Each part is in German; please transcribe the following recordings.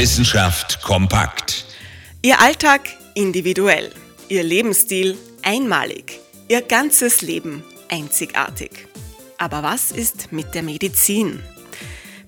Wissenschaft kompakt. Ihr Alltag individuell, Ihr Lebensstil einmalig, Ihr ganzes Leben einzigartig. Aber was ist mit der Medizin?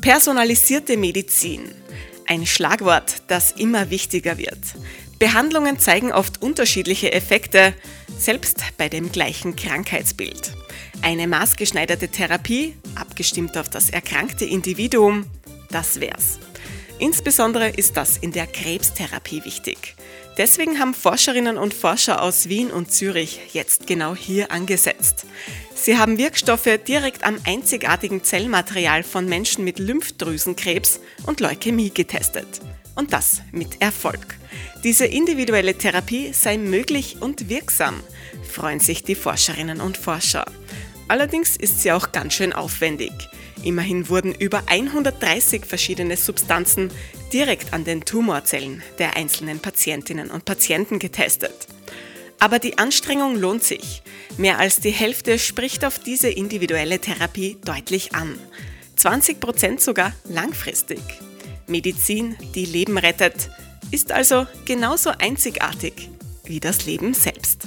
Personalisierte Medizin. Ein Schlagwort, das immer wichtiger wird. Behandlungen zeigen oft unterschiedliche Effekte, selbst bei dem gleichen Krankheitsbild. Eine maßgeschneiderte Therapie, abgestimmt auf das erkrankte Individuum, das wär's. Insbesondere ist das in der Krebstherapie wichtig. Deswegen haben Forscherinnen und Forscher aus Wien und Zürich jetzt genau hier angesetzt. Sie haben Wirkstoffe direkt am einzigartigen Zellmaterial von Menschen mit Lymphdrüsenkrebs und Leukämie getestet. Und das mit Erfolg. Diese individuelle Therapie sei möglich und wirksam, freuen sich die Forscherinnen und Forscher. Allerdings ist sie auch ganz schön aufwendig. Immerhin wurden über 130 verschiedene Substanzen direkt an den Tumorzellen der einzelnen Patientinnen und Patienten getestet. Aber die Anstrengung lohnt sich. Mehr als die Hälfte spricht auf diese individuelle Therapie deutlich an. 20 Prozent sogar langfristig. Medizin, die Leben rettet, ist also genauso einzigartig wie das Leben selbst.